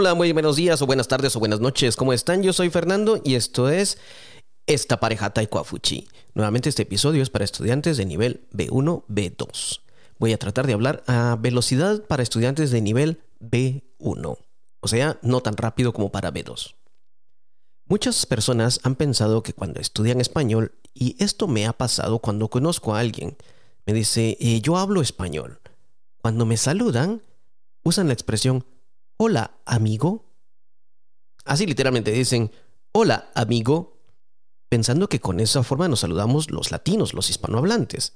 Hola, muy buenos días o buenas tardes o buenas noches. ¿Cómo están? Yo soy Fernando y esto es Esta pareja Taekwafuchi. Nuevamente este episodio es para estudiantes de nivel B1, B2. Voy a tratar de hablar a velocidad para estudiantes de nivel B1. O sea, no tan rápido como para B2. Muchas personas han pensado que cuando estudian español, y esto me ha pasado cuando conozco a alguien, me dice, eh, yo hablo español. Cuando me saludan, usan la expresión hola amigo. Así literalmente dicen hola amigo, pensando que con esa forma nos saludamos los latinos, los hispanohablantes.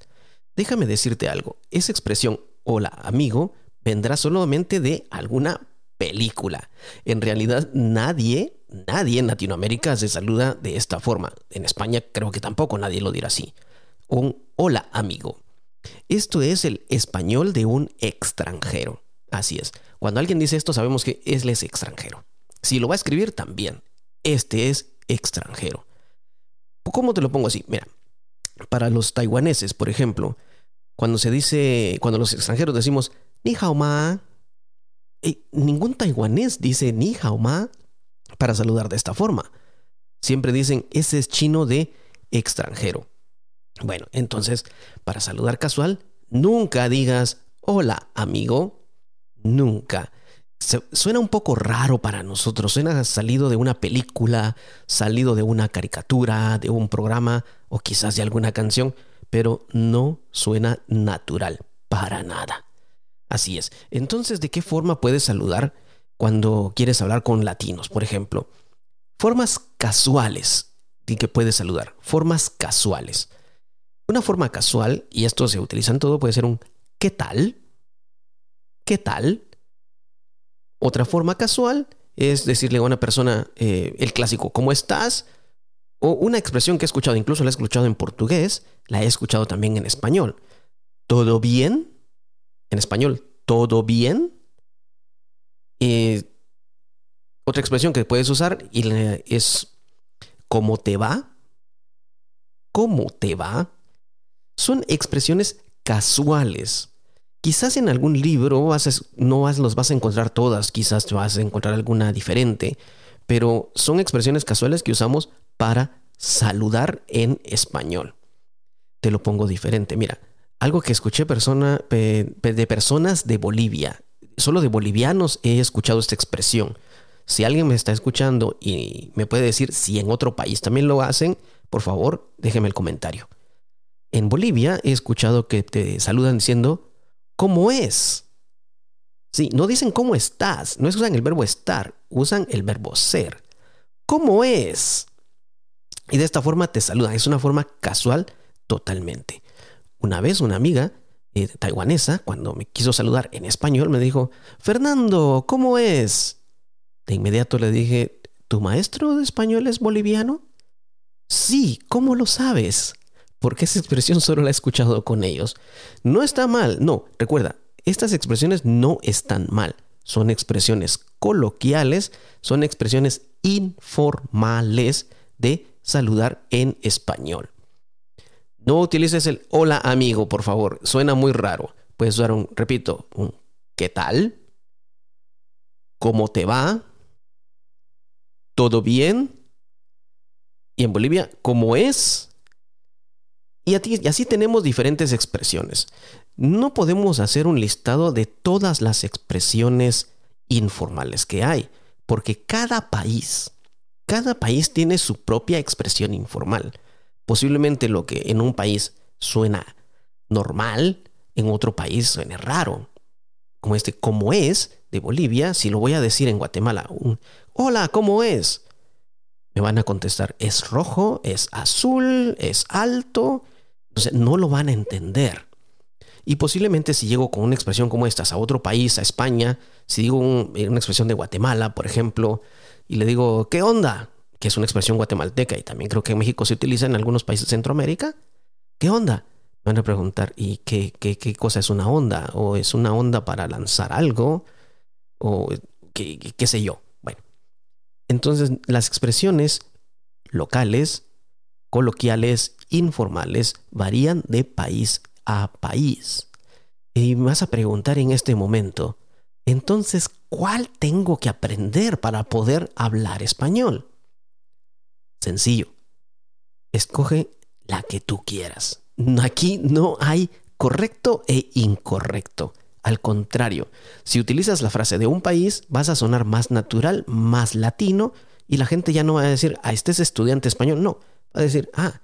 Déjame decirte algo, esa expresión hola amigo vendrá solamente de alguna película. En realidad nadie, nadie en Latinoamérica se saluda de esta forma. En España creo que tampoco nadie lo dirá así. Un hola amigo. Esto es el español de un extranjero. Así es. Cuando alguien dice esto, sabemos que él es extranjero. Si lo va a escribir, también. Este es extranjero. ¿Cómo te lo pongo así? Mira, para los taiwaneses, por ejemplo, cuando se dice, cuando los extranjeros decimos ni hao ma, eh, ningún taiwanés dice ni hao ma para saludar de esta forma. Siempre dicen ese es chino de extranjero. Bueno, entonces, para saludar casual, nunca digas hola amigo, Nunca. suena un poco raro para nosotros, suena salido de una película, salido de una caricatura, de un programa o quizás de alguna canción, pero no suena natural, para nada. Así es. Entonces, ¿de qué forma puedes saludar cuando quieres hablar con latinos, por ejemplo? Formas casuales de que puedes saludar. Formas casuales. Una forma casual, y esto se utiliza en todo, puede ser un ¿qué tal? ¿Qué tal? Otra forma casual es decirle a una persona eh, el clásico, ¿cómo estás? O una expresión que he escuchado, incluso la he escuchado en portugués, la he escuchado también en español. ¿Todo bien? En español, ¿todo bien? Eh, otra expresión que puedes usar es ¿cómo te va? ¿Cómo te va? Son expresiones casuales Quizás en algún libro no los vas a encontrar todas, quizás vas a encontrar alguna diferente, pero son expresiones casuales que usamos para saludar en español. Te lo pongo diferente. Mira, algo que escuché de personas de Bolivia. Solo de bolivianos he escuchado esta expresión. Si alguien me está escuchando y me puede decir si en otro país también lo hacen, por favor, déjeme el comentario. En Bolivia he escuchado que te saludan diciendo cómo es. Sí, no dicen cómo estás, no usan el verbo estar, usan el verbo ser. ¿Cómo es? Y de esta forma te saludan, es una forma casual totalmente. Una vez una amiga eh, taiwanesa, cuando me quiso saludar en español, me dijo, Fernando, ¿cómo es? De inmediato le dije, ¿tu maestro de español es boliviano? Sí, ¿cómo lo sabes? Porque esa expresión solo la he escuchado con ellos. No está mal, no, recuerda, estas expresiones no están mal. Son expresiones coloquiales, son expresiones informales de saludar en español. No utilices el hola amigo, por favor, suena muy raro. Puedes usar un, repito, un ¿qué tal? ¿Cómo te va? ¿Todo bien? Y en Bolivia, ¿cómo es? Y, así tenemos diferentes expresiones. No podemos hacer un listado de todas las expresiones informales que hay, porque cada país, cada país tiene su propia expresión informal. Posiblemente lo que en un país suena normal, en otro país suene raro. Como este, ¿cómo es? de Bolivia, si lo voy a decir en Guatemala, un hola, ¿cómo es? Me van a contestar, es rojo, es azul, es alto, entonces no lo van a entender. Y posiblemente si llego con una expresión como estas a otro país, a España, si digo una expresión de Guatemala, por ejemplo, y le digo, ¿qué onda? Que es una expresión guatemalteca y también creo que en México se utiliza en algunos países de Centroamérica. ¿Qué onda? Me van a preguntar, ¿y qué, qué, qué cosa es una onda? ¿O es una onda para lanzar algo? ¿O qué, qué sé yo? Bueno, entonces las expresiones locales coloquiales, informales, varían de país a país. Y me vas a preguntar en este momento, Entonces, ¿cuál tengo que aprender para poder hablar español? Sencillo. Escoge la que tú quieras. Aquí no hay correcto e incorrecto. Al contrario, si utilizas la frase de un país, vas a sonar más natural, más latino, y la gente ya no va a decir, ah, este es estudiante español. No, va a decir, ah,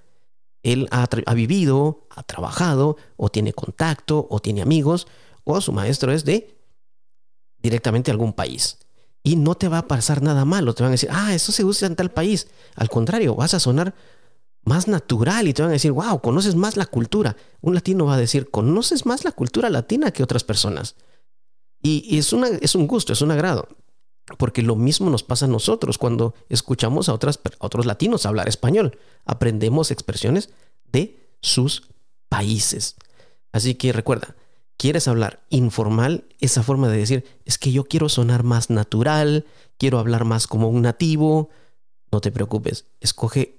él ha, vivido, ha trabajado, o tiene contacto, o tiene amigos, o su maestro es de directamente algún país. Y no te va a pasar nada malo, te van a decir, ah, eso se usa en tal país. Al contrario, vas a sonar más natural y te van a decir, wow, conoces más la cultura. Un latino va a decir, conoces más la cultura latina que otras personas. Y, es, una, es un gusto, es un agrado. Porque lo mismo nos pasa a nosotros cuando escuchamos a, a otros latinos hablar español. Aprendemos expresiones de sus países. Así que recuerda, quieres hablar informal, esa forma de decir, es que yo quiero sonar más natural, quiero hablar más como un nativo, no te preocupes, escoge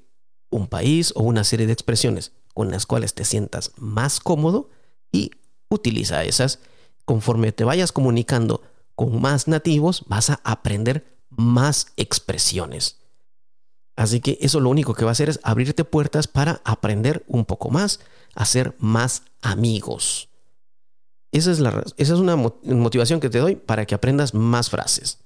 un país o una serie de expresiones con las cuales te sientas más cómodo y utiliza esas. Conforme te vayas comunicando con más nativos, vas a aprender más expresiones. Así que eso lo único que va a hacer es abrirte puertas para aprender un poco más, hacer más amigos. Esa es, la, esa es una motivación que te doy para que aprendas más frases.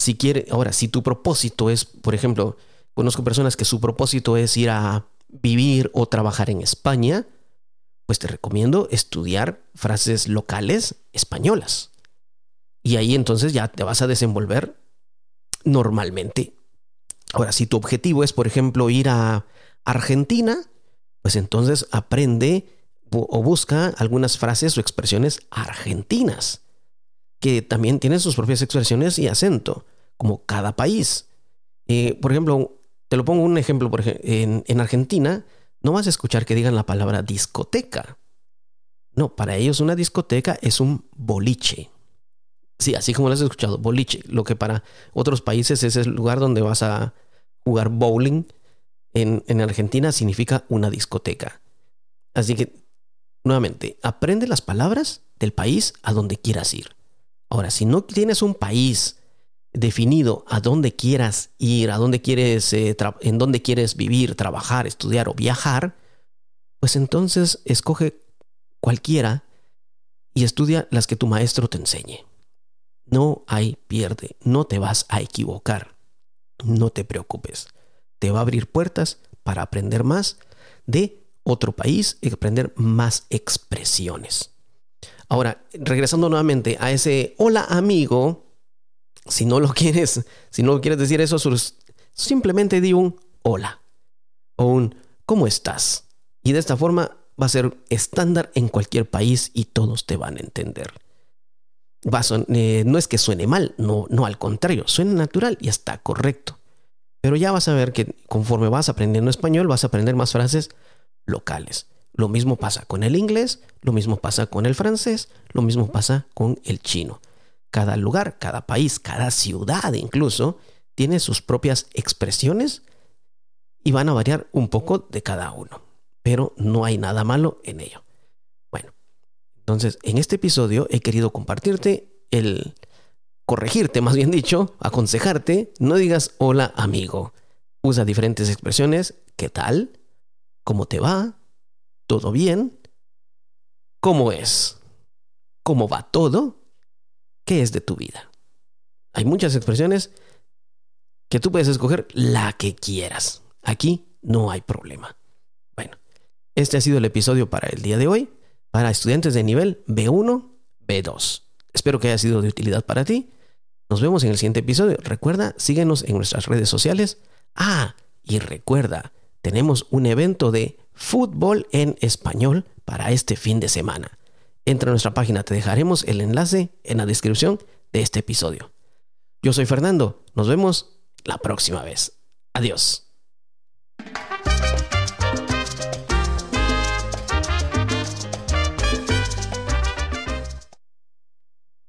Si quiere, ahora, si tu propósito es, por ejemplo, Conozco personas que su propósito es ir a vivir o trabajar en España, pues te recomiendo estudiar frases locales españolas. Y ahí entonces ya te vas a desenvolver normalmente. Ahora, si tu objetivo es, por ejemplo, ir a Argentina, pues entonces aprende o busca algunas frases o expresiones argentinas, que también tienen sus propias expresiones y acento, como cada país. Eh, por ejemplo, te lo pongo un ejemplo, por ejemplo, en, Argentina no vas a escuchar que digan la palabra discoteca. No, para ellos una discoteca es un boliche. Sí, así como lo has escuchado, boliche. Lo que para otros países es el lugar donde vas a jugar bowling. En, en Argentina significa una discoteca. Así que, nuevamente, aprende las palabras del país a donde quieras ir. Ahora, si no tienes un país definido a dónde quieras ir, a dónde quieres, eh, en dónde quieres vivir, trabajar, estudiar o viajar, pues entonces escoge cualquiera y estudia las que tu maestro te enseñe. No hay pierde, no te vas a equivocar, no te preocupes. Te va a abrir puertas para aprender más de otro país y aprender más expresiones. Ahora, regresando nuevamente a ese hola amigo, si no lo quieres, si no quieres decir eso, simplemente di un hola o un ¿cómo estás? Y de esta forma va a ser estándar en cualquier país y todos te van a entender. Eh, no es que suene mal, no, no al contrario, suena natural y está correcto. Pero ya vas a ver que conforme vas aprendiendo español, vas a aprender más frases locales. Lo mismo pasa con el inglés, lo mismo pasa con el francés, lo mismo pasa con el chino. Cada lugar, cada país, cada ciudad incluso, tiene sus propias expresiones y van a variar un poco de cada uno. Pero no hay nada malo en ello. Entonces en este episodio he querido compartirte el corregirte, más bien dicho, aconsejarte, no digas hola amigo. Usa diferentes expresiones. ¿Qué tal? ¿Cómo te va? ¿Todo bien? ¿Cómo es? ¿Cómo va todo? ¿Qué es de tu vida? Hay muchas expresiones que tú puedes escoger la que quieras. Aquí no hay problema. Bueno, este ha sido el episodio para el día de hoy, para estudiantes de nivel B1, B2. Espero que haya sido de utilidad para ti. Nos vemos en el siguiente episodio. Recuerda, síguenos en nuestras redes sociales. Ah, y recuerda, tenemos un evento de fútbol en español para este fin de semana. Entra a nuestra página, te dejaremos el enlace en la descripción de este episodio. Yo soy Fernando, nos vemos la próxima vez. Adiós.